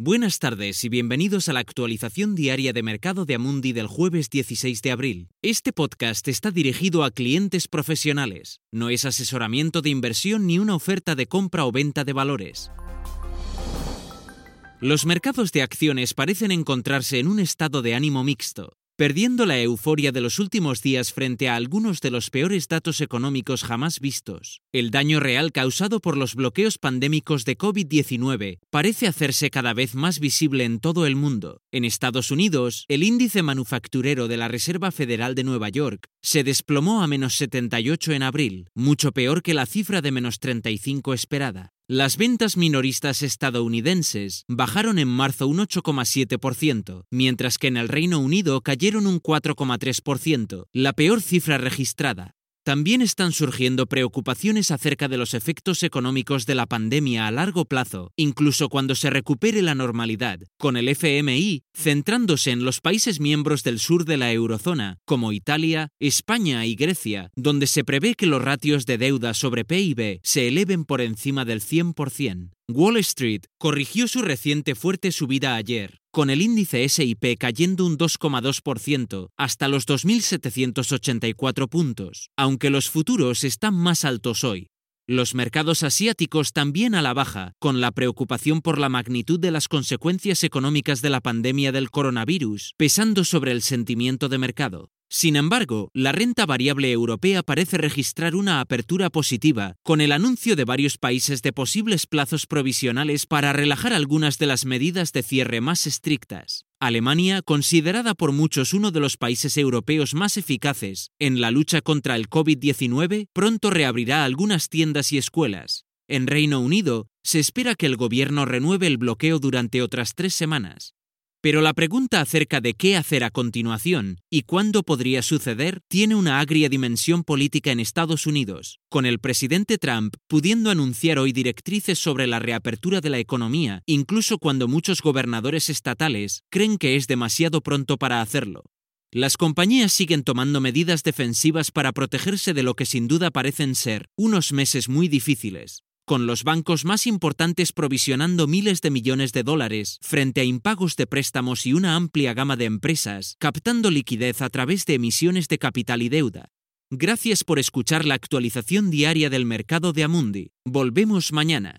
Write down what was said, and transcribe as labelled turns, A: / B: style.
A: Buenas tardes y bienvenidos a la actualización diaria de mercado de Amundi del jueves 16 de abril. Este podcast está dirigido a clientes profesionales. No es asesoramiento de inversión ni una oferta de compra o venta de valores. Los mercados de acciones parecen encontrarse en un estado de ánimo mixto perdiendo la euforia de los últimos días frente a algunos de los peores datos económicos jamás vistos. El daño real causado por los bloqueos pandémicos de COVID-19 parece hacerse cada vez más visible en todo el mundo. En Estados Unidos, el índice manufacturero de la Reserva Federal de Nueva York se desplomó a menos 78 en abril, mucho peor que la cifra de menos 35 esperada. Las ventas minoristas estadounidenses bajaron en marzo un 8,7%, mientras que en el Reino Unido cayeron un 4,3%, la peor cifra registrada. También están surgiendo preocupaciones acerca de los efectos económicos de la pandemia a largo plazo, incluso cuando se recupere la normalidad, con el FMI centrándose en los países miembros del sur de la eurozona, como Italia, España y Grecia, donde se prevé que los ratios de deuda sobre PIB se eleven por encima del 100%. Wall Street corrigió su reciente fuerte subida ayer, con el índice SIP cayendo un 2,2% hasta los 2.784 puntos, aunque los futuros están más altos hoy. Los mercados asiáticos también a la baja, con la preocupación por la magnitud de las consecuencias económicas de la pandemia del coronavirus pesando sobre el sentimiento de mercado. Sin embargo, la renta variable europea parece registrar una apertura positiva, con el anuncio de varios países de posibles plazos provisionales para relajar algunas de las medidas de cierre más estrictas. Alemania, considerada por muchos uno de los países europeos más eficaces en la lucha contra el COVID-19, pronto reabrirá algunas tiendas y escuelas. En Reino Unido, se espera que el gobierno renueve el bloqueo durante otras tres semanas. Pero la pregunta acerca de qué hacer a continuación y cuándo podría suceder tiene una agria dimensión política en Estados Unidos, con el presidente Trump pudiendo anunciar hoy directrices sobre la reapertura de la economía, incluso cuando muchos gobernadores estatales creen que es demasiado pronto para hacerlo. Las compañías siguen tomando medidas defensivas para protegerse de lo que sin duda parecen ser unos meses muy difíciles, con los bancos más importantes provisionando miles de millones de dólares frente a impagos de préstamos y una amplia gama de empresas captando liquidez a través de emisiones de capital y deuda. Gracias por escuchar la actualización diaria del mercado de Amundi. Volvemos mañana.